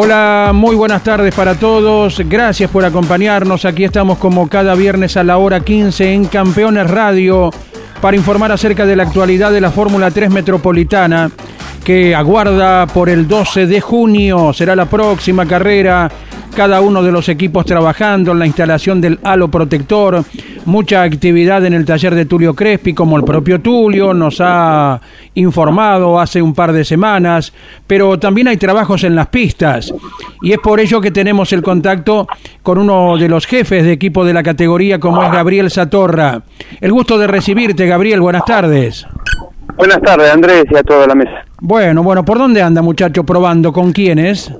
Hola, muy buenas tardes para todos. Gracias por acompañarnos. Aquí estamos como cada viernes a la hora 15 en Campeones Radio para informar acerca de la actualidad de la Fórmula 3 Metropolitana que aguarda por el 12 de junio. Será la próxima carrera cada uno de los equipos trabajando en la instalación del halo protector, mucha actividad en el taller de Tulio Crespi, como el propio Tulio nos ha informado hace un par de semanas, pero también hay trabajos en las pistas y es por ello que tenemos el contacto con uno de los jefes de equipo de la categoría como es Gabriel Satorra. El gusto de recibirte, Gabriel, buenas tardes. Buenas tardes, Andrés, y a toda la mesa. Bueno, bueno, ¿por dónde anda, muchacho, probando? ¿Con quiénes?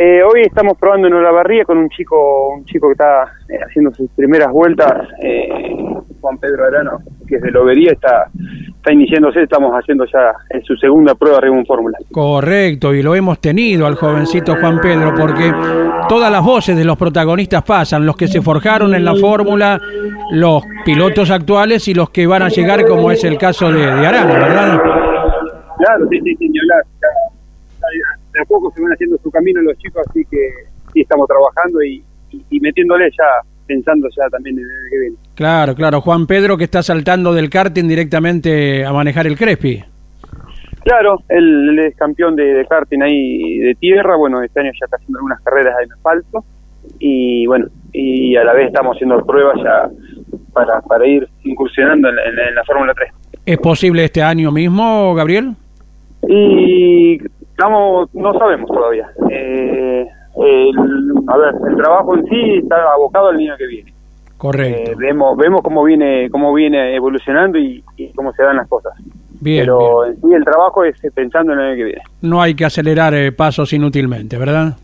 Eh, hoy estamos probando en Olavarría con un chico un chico que está eh, haciendo sus primeras vueltas, eh, Juan Pedro Arano, que es de Lobería, está, está iniciándose, estamos haciendo ya en su segunda prueba arriba en Fórmula. Correcto, y lo hemos tenido al jovencito Juan Pedro, porque todas las voces de los protagonistas pasan, los que se forjaron en la Fórmula, los pilotos actuales y los que van a llegar, como es el caso de, de Arano, ¿verdad? Claro, sí, sí, sí, ni hablar. De a poco se van haciendo su camino los chicos, así que sí estamos trabajando y, y, y metiéndole ya, pensando ya también en el que viene. Claro, claro, Juan Pedro que está saltando del karting directamente a manejar el Crespi. Claro, él, él es campeón de, de karting ahí de tierra, bueno, este año ya está haciendo algunas carreras en asfalto y bueno, y a la vez estamos haciendo pruebas ya para, para ir incursionando en, en la Fórmula 3. ¿Es posible este año mismo, Gabriel? Y estamos, no sabemos todavía. Eh, el- a ver, el trabajo en sí está abocado al año que viene. Correcto. Eh, vemos, vemos cómo viene, cómo viene evolucionando y, y cómo se dan las cosas. Bien, Pero en sí el trabajo es pensando en el año que viene. No hay que acelerar eh, pasos inútilmente, ¿verdad?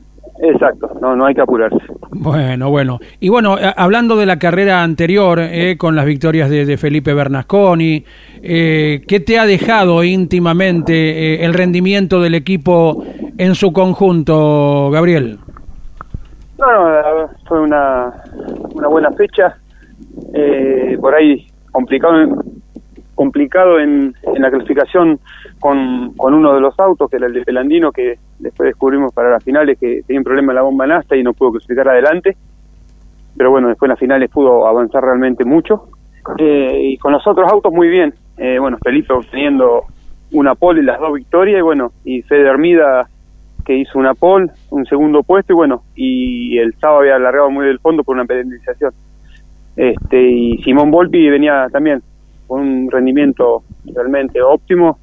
Exacto, no, no hay que apurarse. Bueno, bueno. Y bueno, a- hablando de la carrera anterior, eh, con las victorias de, de Felipe Bernasconi, eh, ¿qué te ha dejado íntimamente eh, el rendimiento del equipo en su conjunto, Gabriel? No, no, fue una, una buena fecha. Eh, por ahí complicado, en- complicado en, en la clasificación con, con uno de los autos, que era el de Pelandino, que después descubrimos para las finales que tenía un problema en la bomba nasta y no pudo clasificar adelante. Pero bueno, después en las finales pudo avanzar realmente mucho. Eh, y con los otros autos muy bien. Eh, bueno, Felipe obteniendo una pole y las dos victorias, y bueno, y Fede Hermida que hizo una pole, un segundo puesto y bueno, y el sábado había alargado muy del fondo por una penalización. Este, y Simón Volpi venía también con un rendimiento realmente óptimo,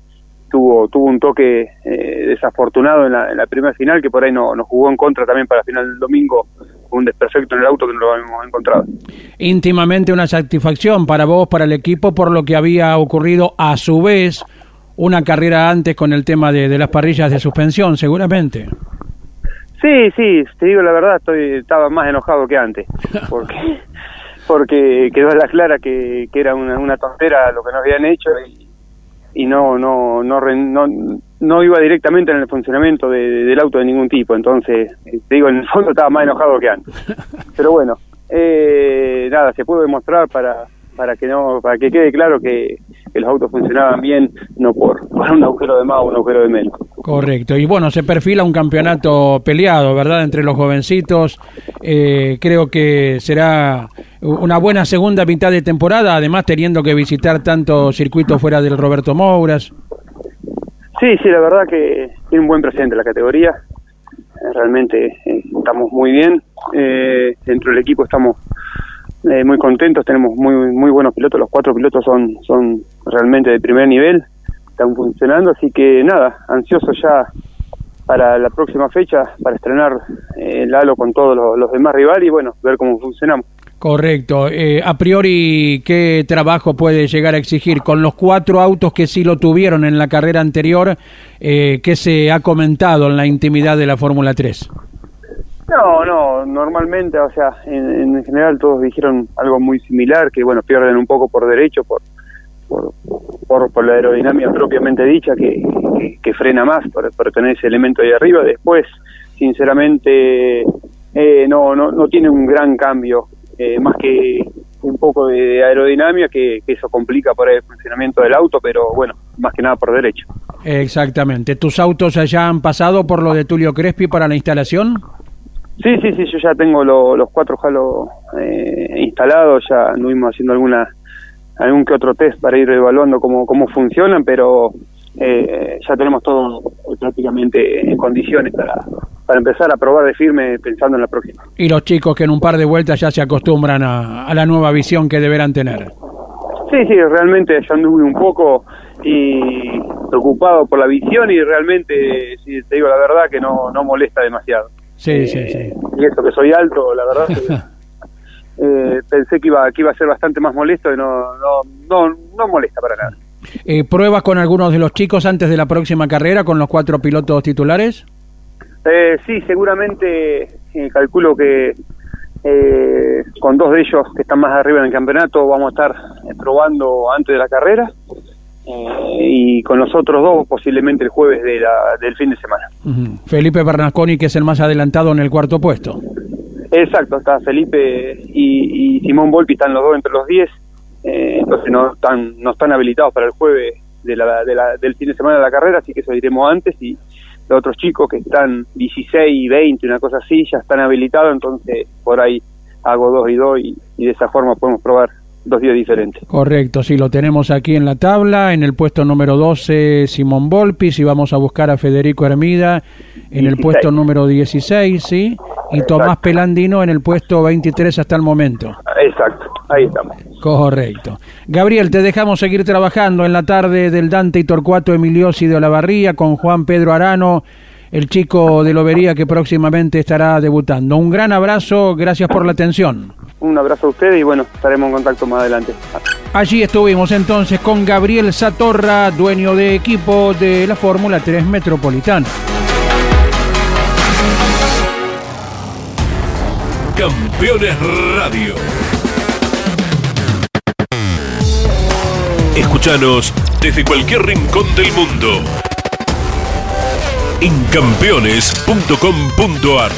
tuvo tuvo un toque eh, desafortunado en la, en la primera final que por ahí no, nos jugó en contra también para la final del domingo, un desperfecto en el auto que no lo habíamos encontrado. Íntimamente una satisfacción para vos, para el equipo, por lo que había ocurrido a su vez una carrera antes con el tema de, de las parrillas de suspensión, seguramente. Sí, sí, te digo la verdad, estoy estaba más enojado que antes, porque porque quedó a la clara que, que era una, una tontera lo que nos habían hecho y, y no, no no no no iba directamente en el funcionamiento de- de- del auto de ningún tipo, entonces eh, te digo en el fondo estaba más enojado que antes, pero bueno, eh, nada se pudo demostrar para para que no para que quede claro que, que los autos funcionaban bien, no por, por un agujero de más o un agujero de menos. Correcto. Y bueno, se perfila un campeonato peleado, ¿verdad? Entre los jovencitos. Eh, creo que será una buena segunda mitad de temporada, además teniendo que visitar tanto circuitos fuera del Roberto Mouras. Sí, sí, la verdad que tiene un buen presente la categoría. Eh, Realmente eh, estamos muy bien. Eh, dentro del equipo estamos eh, muy contentos. Tenemos muy muy buenos pilotos. Los cuatro pilotos son son realmente de primer nivel. Están funcionando. Así que nada, ansioso ya para la próxima fecha para estrenar eh, el halo con todos los, demás rivales y bueno, ver cómo funcionamos. Correcto. Eh, a priori, ¿qué trabajo puede llegar a exigir? Con los cuatro autos que sí lo tuvieron en la carrera anterior, eh, ¿qué se ha comentado en la intimidad de la Fórmula 3? No, no, normalmente, o sea, en, general todos dijeron algo muy similar, que bueno, pierden un poco por derecho, por, por, por, la aerodinámica propiamente dicha, que, que, frena más por, por, tener ese elemento ahí arriba. Después, sinceramente, eh, no, no, no tiene un gran cambio, eh, más que un poco de aerodinámica, que, que, eso complica por el funcionamiento del auto, pero bueno, más que nada por derecho. Exactamente. ¿Tus autos ya han pasado por lo de Tulio Crespi para la instalación? Sí, sí, sí, yo ya tengo los cuatro jalos eh, instalados, ya anduvimos haciendo alguna algún que otro test para ir evaluando cómo, cómo funcionan, pero eh, ya tenemos todo prácticamente en condiciones para, para empezar a probar de firme pensando en la próxima. Y los chicos que en un par de vueltas ya se acostumbran a, a la nueva visión que deberán tener. Sí, sí, realmente ya anduve un poco y preocupado por la visión y realmente, si te digo la verdad, que no, no molesta demasiado. Sí, sí, sí. Y eso que soy alto, la verdad eh, pensé que iba, que iba a ser bastante más molesto y no, no, no, molesta para nada. Eh, ¿Pruebas con algunos de los chicos antes de la próxima carrera con los cuatro pilotos titulares? Eh, sí, seguramente calculo que con dos de ellos que están más arriba en el campeonato vamos a estar probando antes de la carrera y con los otros dos posiblemente el jueves de la, del fin de semana. Felipe Bernasconi, que es el más adelantado en el cuarto puesto. Exacto, está Felipe y, Simón Volpi, están los dos entre los 10, eh, entonces no están, no están habilitados para el jueves de la, de la, del fin de semana de la carrera, así que eso diremos antes y los otros chicos que están 16 y 20, una cosa así, ya están habilitados, entonces por ahí hago dos y dos y de esa forma podemos probar dos días diferentes. Correcto, sí, lo tenemos aquí en la tabla, en el puesto número 12 Simón Volpis y vamos a buscar a Federico Hermida en el puesto número 16, ¿sí? Y Tomás Pelandino en el puesto 23 hasta el momento. Exacto, ahí estamos. Correcto. Gabriel, te dejamos seguir trabajando en la tarde del Dante y Torcuato Emiliosi de Olavarría con Juan Pedro Arano el chico de Lobería que próximamente estará debutando. Un gran abrazo, gracias por la atención. Un abrazo a ustedes y bueno, estaremos en contacto más adelante. Allí estuvimos entonces con Gabriel Satorra, dueño de equipo de la Fórmula 3 Metropolitana. Campeones Radio. Escúchanos desde cualquier rincón del mundo en campeones.com.ar.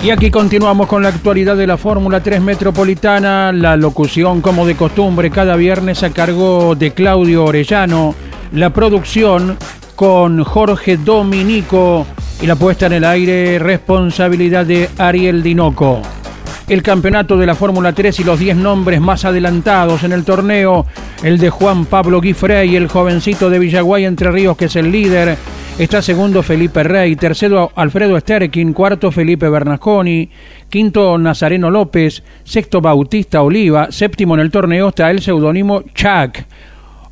Y aquí continuamos con la actualidad de la Fórmula 3 Metropolitana, la locución como de costumbre cada viernes a cargo de Claudio Orellano, la producción con Jorge Dominico y la puesta en el aire responsabilidad de Ariel Dinoco. El campeonato de la Fórmula 3 y los 10 nombres más adelantados en el torneo, el de Juan Pablo Guifrey, el jovencito de Villaguay Entre Ríos que es el líder, está segundo Felipe Rey, tercero Alfredo Sterkin, cuarto Felipe Bernasconi, quinto Nazareno López, sexto Bautista Oliva, séptimo en el torneo está el seudónimo Chuck.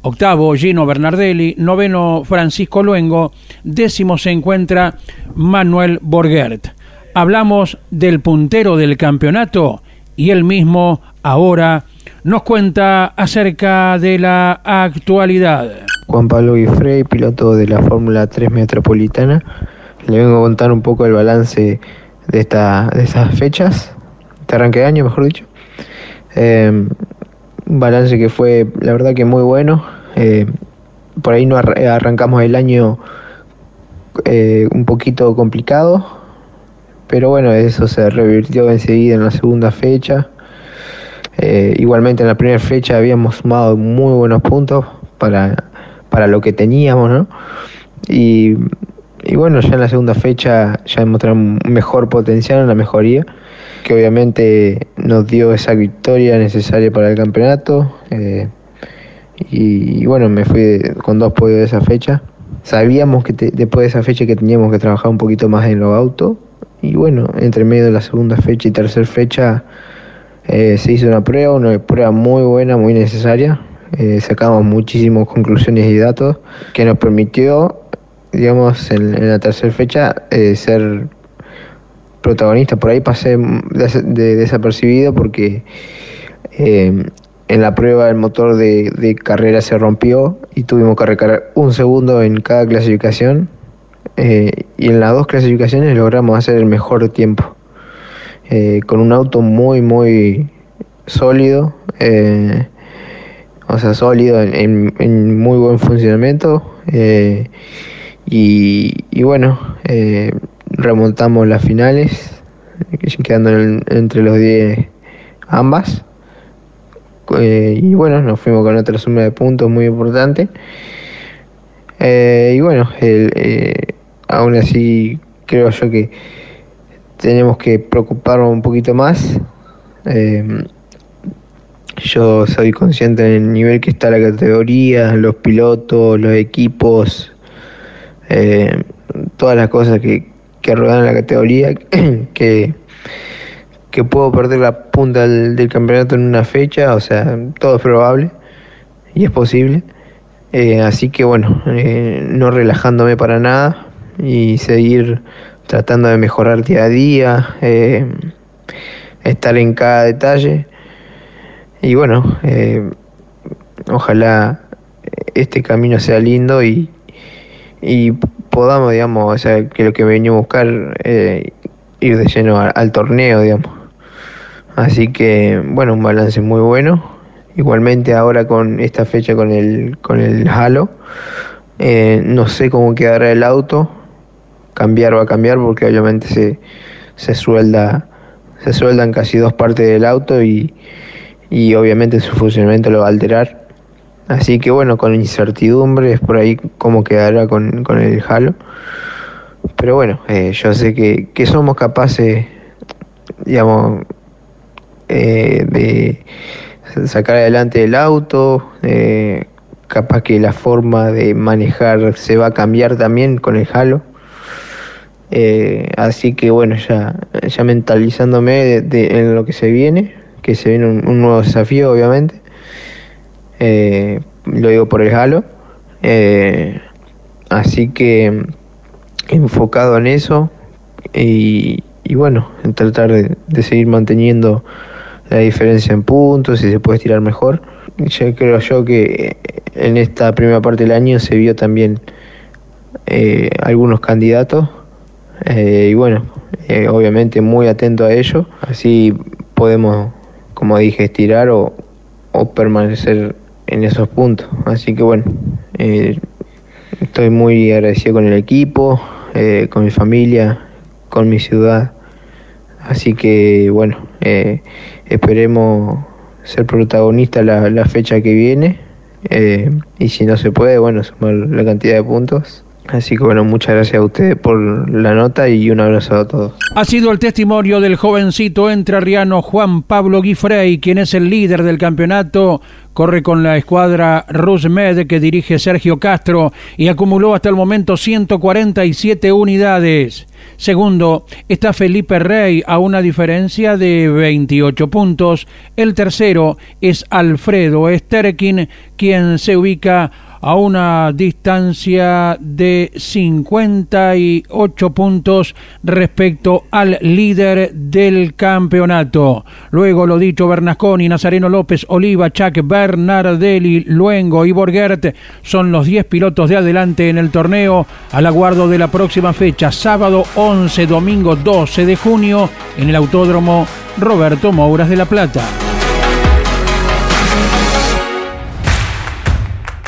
Octavo, Gino Bernardelli. Noveno, Francisco Luengo. Décimo se encuentra Manuel Borgert hablamos del puntero del campeonato y él mismo ahora nos cuenta acerca de la actualidad. Juan Pablo Guifrey, piloto de la Fórmula 3 Metropolitana. Le vengo a contar un poco el balance de, esta, de estas fechas, este arranque de año, mejor dicho. Eh, un balance que fue, la verdad, que muy bueno. Eh, por ahí no arrancamos el año eh, un poquito complicado, pero bueno, eso se revirtió enseguida en la segunda fecha. Eh, igualmente en la primera fecha habíamos sumado muy buenos puntos para, para lo que teníamos, ¿no? Y, bueno, ya en la segunda fecha ya demostramos un mejor potencial, una mejoría, que obviamente nos dio esa victoria necesaria para el campeonato. Eh, y, bueno, me fui con dos podios de esa fecha. Sabíamos que después de esa fecha que teníamos que trabajar un poquito más en los autos y bueno, entre medio de la segunda fecha y tercera fecha eh, se hizo una prueba, una prueba muy buena, muy necesaria. Eh, sacamos muchísimas conclusiones y datos que nos permitió, digamos, en, la tercera fecha eh, ser protagonista. Por ahí pasé de, desapercibido porque eh, en la prueba el motor de, carrera se rompió y tuvimos que recargar un segundo en cada clasificación. Eh, y en las dos clasificaciones logramos hacer el mejor tiempo. Con un auto muy, muy sólido. O sea, sólido en, muy buen funcionamiento. Y, bueno, remontamos las finales, quedando entre los 10 ambas. Eh, y bueno, nos fuimos con otra suma de puntos muy importante. Eh, y bueno, eh, aún así creo yo que tenemos que preocuparnos un poquito más. Yo soy consciente del nivel que está la categoría, los pilotos, los equipos, todas las cosas que, que ruedan la categoría, que, que puedo perder la punta del, campeonato en una fecha, o sea, todo es probable y es posible. Eh, así que bueno, eh, no relajándome para nada y seguir tratando de mejorar día a día, eh, estar en cada detalle. Y bueno, ojalá este camino sea lindo y, y podamos, digamos, o sea, que lo que venimos a buscar, eh, ir de lleno al, torneo, digamos. Así que, bueno, un balance muy bueno. Igualmente ahora con esta fecha con el, con el Halo, eh, no sé cómo quedará el auto, cambiar va a cambiar porque obviamente se, se suelda, se sueldan casi dos partes del auto y, y obviamente su funcionamiento lo va a alterar. Así que bueno, con incertidumbre es por ahí cómo quedará con, el Halo. Pero bueno, eh, yo sé que, somos capaces, digamos, eh, de sacar adelante el auto, eh, capaz que la forma de manejar se va a cambiar también con el Halo. así que bueno, ya, ya mentalizándome en lo que se viene, que se viene un nuevo desafío obviamente eh, lo digo por el Halo. Eh, así que enfocado en eso y, bueno, en tratar de, seguir manteniendo la diferencia en puntos, y se puede estirar mejor. Ya creo yo que en esta primera parte del año se vio también eh, algunos candidatos y bueno, obviamente muy atento a ello, así podemos, como dije, estirar o, o permanecer en esos puntos. Así que bueno, eh, estoy muy agradecido con el equipo, eh, con mi familia, con mi ciudad. Así que bueno, eh, esperemos ser protagonista la, la fecha que viene. y si no se puede, bueno, sumar la cantidad de puntos. Así que bueno, muchas gracias a ustedes por la nota y un abrazo a todos. Ha sido el testimonio del jovencito entrerriano Juan Pablo Guifrey, quien es el líder del campeonato, corre con la escuadra Rusmed que dirige Sergio Castro y acumuló hasta el momento 147 unidades. Segundo está Felipe Rey a una diferencia de 28 puntos. El tercero es Alfredo Sterkin, quien se ubica a una distancia de 58 puntos respecto al líder del campeonato. Luego lo dicho, Bernasconi, Nazareno López, Oliva, Chuck, Bernardelli, Luengo y Borgert son los 10 pilotos de adelante en el torneo al aguardo de la próxima fecha, sábado 11, domingo 12 de junio en el Autódromo Roberto Mouras de La Plata.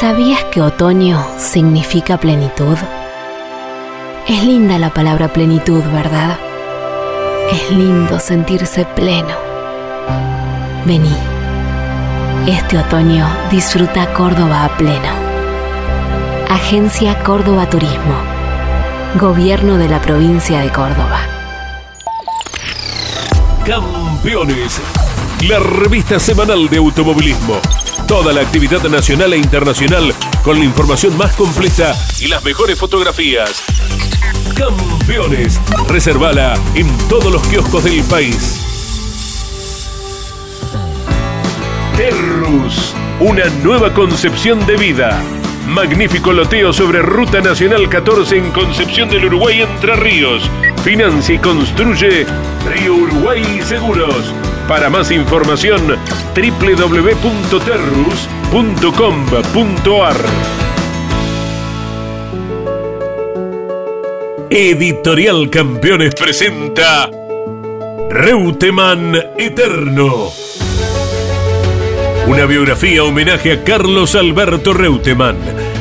¿Sabías que otoño significa plenitud? Es linda la palabra plenitud, ¿verdad? Es lindo sentirse pleno. Vení. Este otoño disfruta Córdoba a pleno. Agencia Córdoba Turismo. Gobierno de la provincia de Córdoba. Campeones, la revista semanal de automovilismo. Toda la actividad nacional e internacional con la información más completa y las mejores fotografías. Campeones, reservala en todos los kioscos del país. Terrus, una nueva concepción de vida. Magnífico loteo sobre Ruta Nacional 14 en Concepción del Uruguay Entre Ríos. Financia y construye Río Uruguay Seguros. Para más información, www.terrus.com.ar. Editorial Campeones presenta Reutemann Eterno. Una biografía homenaje a Carlos Alberto Reutemann,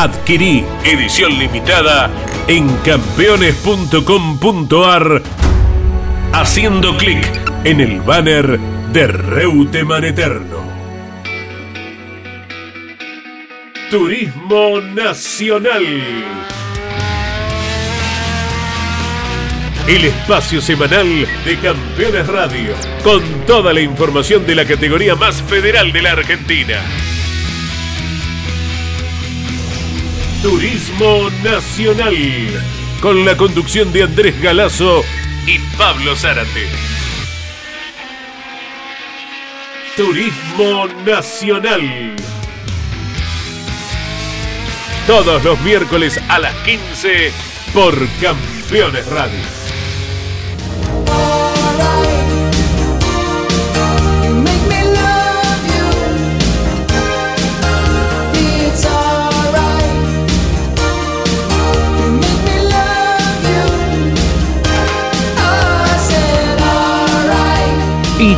Adquirí edición limitada en campeones.com.ar haciendo clic en el banner de Reuteman Eterno. Turismo Nacional. el espacio semanal de Campeones Radio, con toda la información de la categoría más federal de la Argentina. Turismo Nacional, con la conducción de Andrés Galazo y Pablo Zárate. Turismo Nacional. Todos los miércoles a las 15 por Campeones Radio.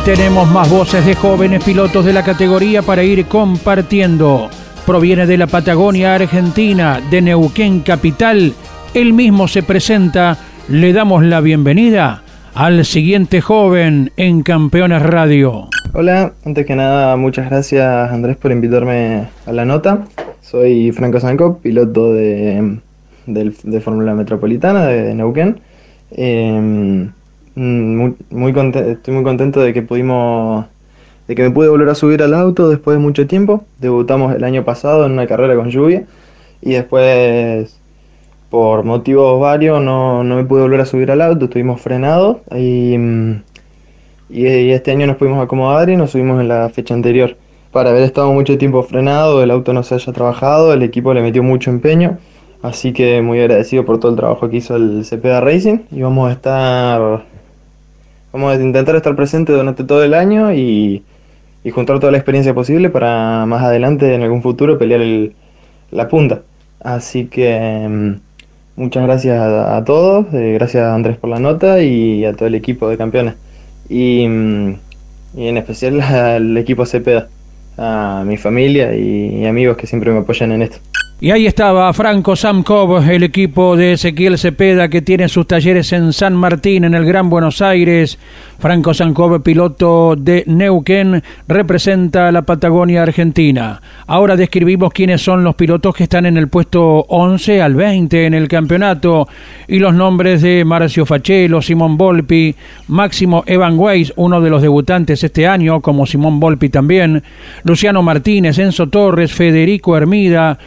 Tenemos más voces de jóvenes pilotos de la categoría para ir compartiendo. Proviene de la Patagonia Argentina, de Neuquén Capital. Él mismo se presenta. Le damos la bienvenida al siguiente joven en Campeones Radio. Hola, antes que nada, muchas gracias Andrés por invitarme a la nota. Soy Franco Sanco, piloto de, de, Fórmula Metropolitana de Neuquén. Em, muy, muy estoy muy contento de que pudimos de que me pude volver a subir al auto después de mucho tiempo. Debutamos el año pasado en una carrera con lluvia y después por motivos varios no, no me pude volver a subir al auto, estuvimos frenados y, y, este año nos pudimos acomodar y nos subimos en la fecha anterior. Para haber estado mucho tiempo frenado, el auto no se haya trabajado, el equipo le metió mucho empeño, así que muy agradecido por todo el trabajo que hizo el Cepeda Racing y vamos a estar, vamos a intentar estar presentes durante todo el año y, y juntar toda la experiencia posible para más adelante en algún futuro pelear el, la punta. Así que Muchas gracias a, todos, eh, gracias a Andrés por la nota y a todo el equipo de campeones. Y, mm, en especial al equipo Cepeda, a mi familia y amigos que siempre me apoyan en esto. Y ahí estaba Franco Samkov, el equipo de Ezequiel Cepeda que tiene sus talleres en San Martín, en el Gran Buenos Aires. Franco Samkov, piloto de Neuquén, representa a la Patagonia Argentina. Ahora describimos quiénes son los pilotos que están en el puesto 11 al 20 en el campeonato y los nombres de Marcio Fachelo, Simón Volpi, Máximo Evan Weiss, uno de los debutantes este año, como Simón Volpi también, Luciano Martínez, Enzo Torres, Federico Hermida,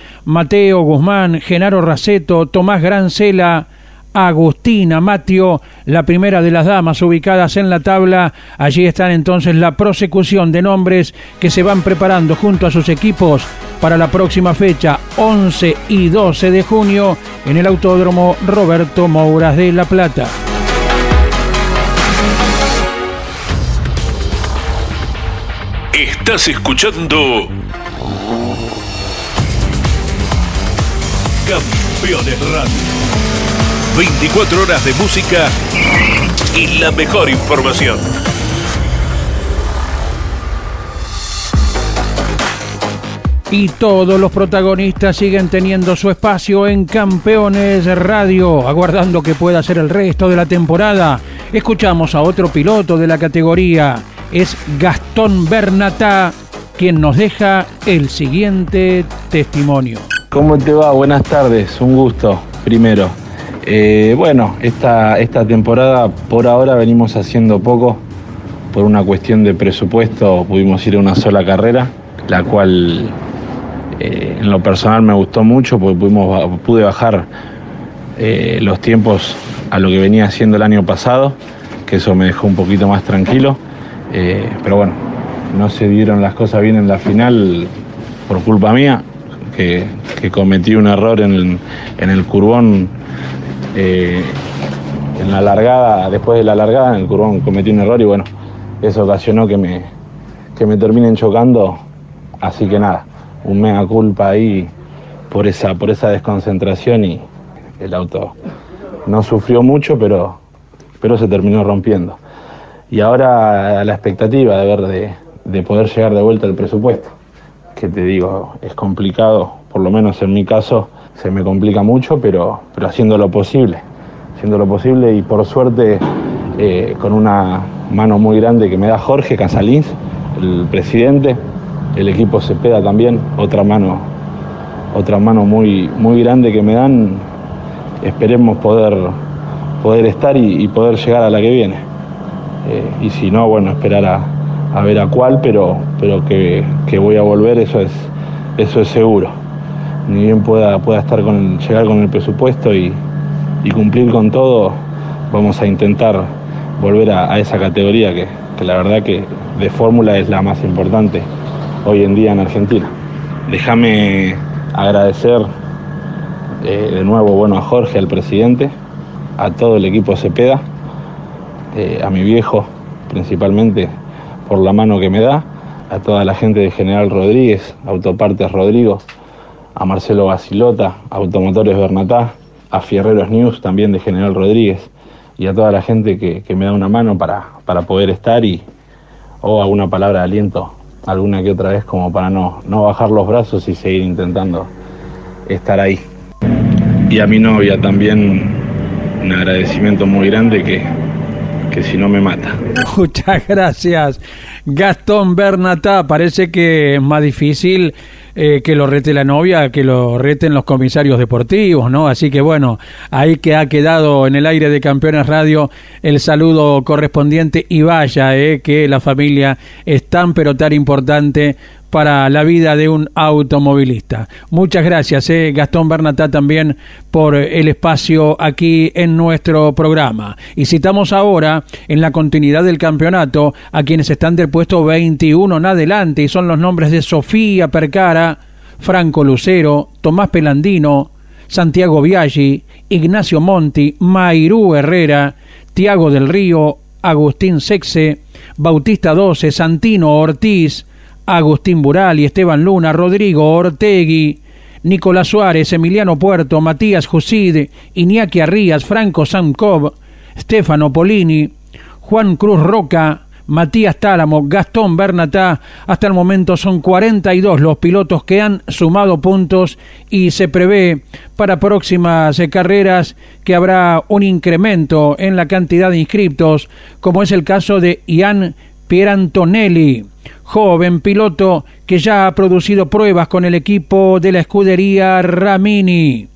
Mateo Guzmán, Genaro Raceto, Tomás Grancela, Agustina Matio, la primera de las damas ubicadas en la tabla. Allí están entonces la prosecución de nombres que se van preparando junto a sus equipos para la próxima fecha, 11 y 12 de junio, en el Autódromo Roberto Mouras de La Plata. Estás escuchando Campeones Radio. 24 horas de música y la mejor información. Y todos los protagonistas siguen teniendo su espacio en Campeones Radio, aguardando que pueda ser el resto de la temporada. Escuchamos a otro piloto de la categoría, es Gastón Bernatá, quien nos deja el siguiente testimonio. ¿Cómo te va? Buenas tardes, un gusto, primero. Eh, bueno, esta, esta temporada por ahora venimos haciendo poco, por una cuestión de presupuesto pudimos ir a una sola carrera, la cual eh, en lo personal me gustó mucho porque pudimos, pude bajar eh, los tiempos a lo que venía haciendo el año pasado, que eso me dejó un poquito más tranquilo. Pero bueno, no se dieron las cosas bien en la final por culpa mía, que, cometí un error en el, en el curbón, en la largada, después de la largada en el curbón cometí un error y bueno, eso ocasionó que me, que me terminen chocando, así que nada un mega culpa ahí por esa, por esa desconcentración y el auto no sufrió mucho, pero, pero se terminó rompiendo. Y ahora la expectativa de ver de, poder llegar de vuelta al presupuesto, que te digo, es complicado, por lo menos en mi caso se me complica mucho, pero, pero haciendo lo posible, haciendo lo posible y por suerte eh, con una mano muy grande que me da Jorge Casalins, el presidente, el equipo Cepeda también, otra mano, otra mano muy, muy grande que me dan. Esperemos poder, poder estar y, poder llegar a la que viene. Eh, y si no, bueno, esperar a, ver a cuál, pero, pero que, voy a volver, eso es, eso es seguro. Ni bien pueda, pueda estar con, llegar con el presupuesto y, cumplir con todo, vamos a intentar volver a, esa categoría que, que la verdad que de fórmula es la más importante hoy en día en Argentina. Déjame agradecer eh, de nuevo bueno, a Jorge, al presidente, a todo el equipo Cepeda, eh, a mi viejo principalmente por la mano que me da, a toda la gente de General Rodríguez, Autopartes Rodrigo, a Marcelo Basilota, Automotores Bernatá, a Fierreros News también de General Rodríguez y a toda la gente que, me da una mano para, para poder estar y o alguna palabra de aliento alguna que otra vez como para no, no bajar los brazos y seguir intentando estar ahí. Y a mi novia también un agradecimiento muy grande que, que si no me mata. Muchas gracias, Gastón Bernatá. Parece que es más difícil eh, que lo rete la novia, que lo reten los comisarios deportivos, ¿no? Así que bueno, ahí que ha quedado en el aire de Campeones Radio el saludo correspondiente y vaya, eh, que la familia es tan pero tan importante para la vida de un automovilista. Muchas gracias, eh, Gastón Bernatá, también por el espacio aquí en nuestro programa. Y citamos ahora, en la continuidad del campeonato, a quienes están del puesto 21 en adelante, y son los nombres de Sofía Percara, Franco Lucero, Tomás Pelandino, Santiago Viaggi, Ignacio Monti, Mairú Herrera, Tiago del Río, Agustín Sexe, Bautista 12, Santino Ortiz, Agustín Bural y Esteban Luna, Rodrigo Ortegui, Nicolás Suárez, Emiliano Puerto, Matías Jusid, Iñaki Arrías, Franco Sankov, Stefano Polini, Juan Cruz Roca, Matías Tálamo, Gastón Bernatá. Hasta el momento son 42 los pilotos que han sumado puntos y se prevé para próximas carreras que habrá un incremento en la cantidad de inscriptos, como es el caso de Ian Pierantonelli joven piloto que ya ha producido pruebas con el equipo de la escudería Ramini.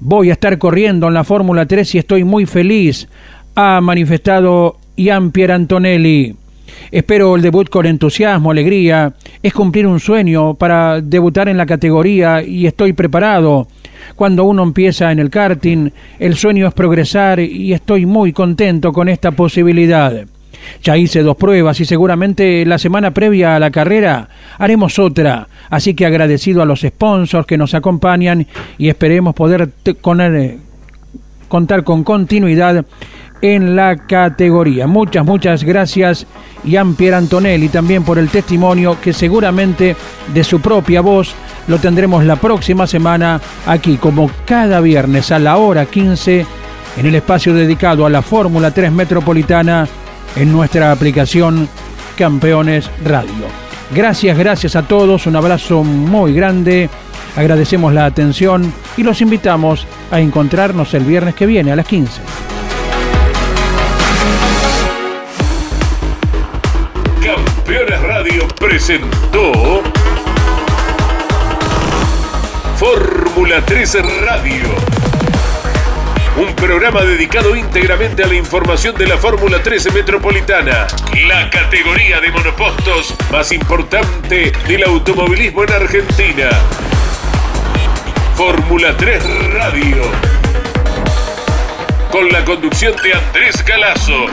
Voy a estar corriendo en la Fórmula 3 y estoy muy feliz, ha manifestado Ian Pierantonelli. Espero el debut con entusiasmo, alegría. Es cumplir un sueño para debutar en la categoría y estoy preparado. Cuando uno empieza en el karting, el sueño es progresar y estoy muy contento con esta posibilidad. Ya hice dos pruebas y seguramente la semana previa a la carrera haremos otra. Así que agradecido a los sponsors que nos acompañan y esperemos poder eh, contar con continuidad en la categoría. Muchas, muchas gracias, Ian Pier Antonelli, también por el testimonio que seguramente de su propia voz lo tendremos la próxima semana aquí, como cada viernes a la hora 15, en el espacio dedicado a la Fórmula 3 Metropolitana en nuestra aplicación Campeones Radio. Gracias, gracias a todos, un abrazo muy grande, agradecemos la atención y los invitamos a encontrarnos el viernes que viene a las 15. Campeones Radio presentó Fórmula 13 Radio. Un programa dedicado íntegramente a la información de la Fórmula 13 Metropolitana, la categoría de monopostos más importante del automovilismo en Argentina. Fórmula 3 Radio. Con la conducción de Andrés Galazo.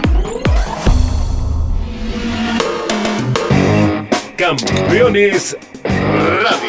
Campeones Radio.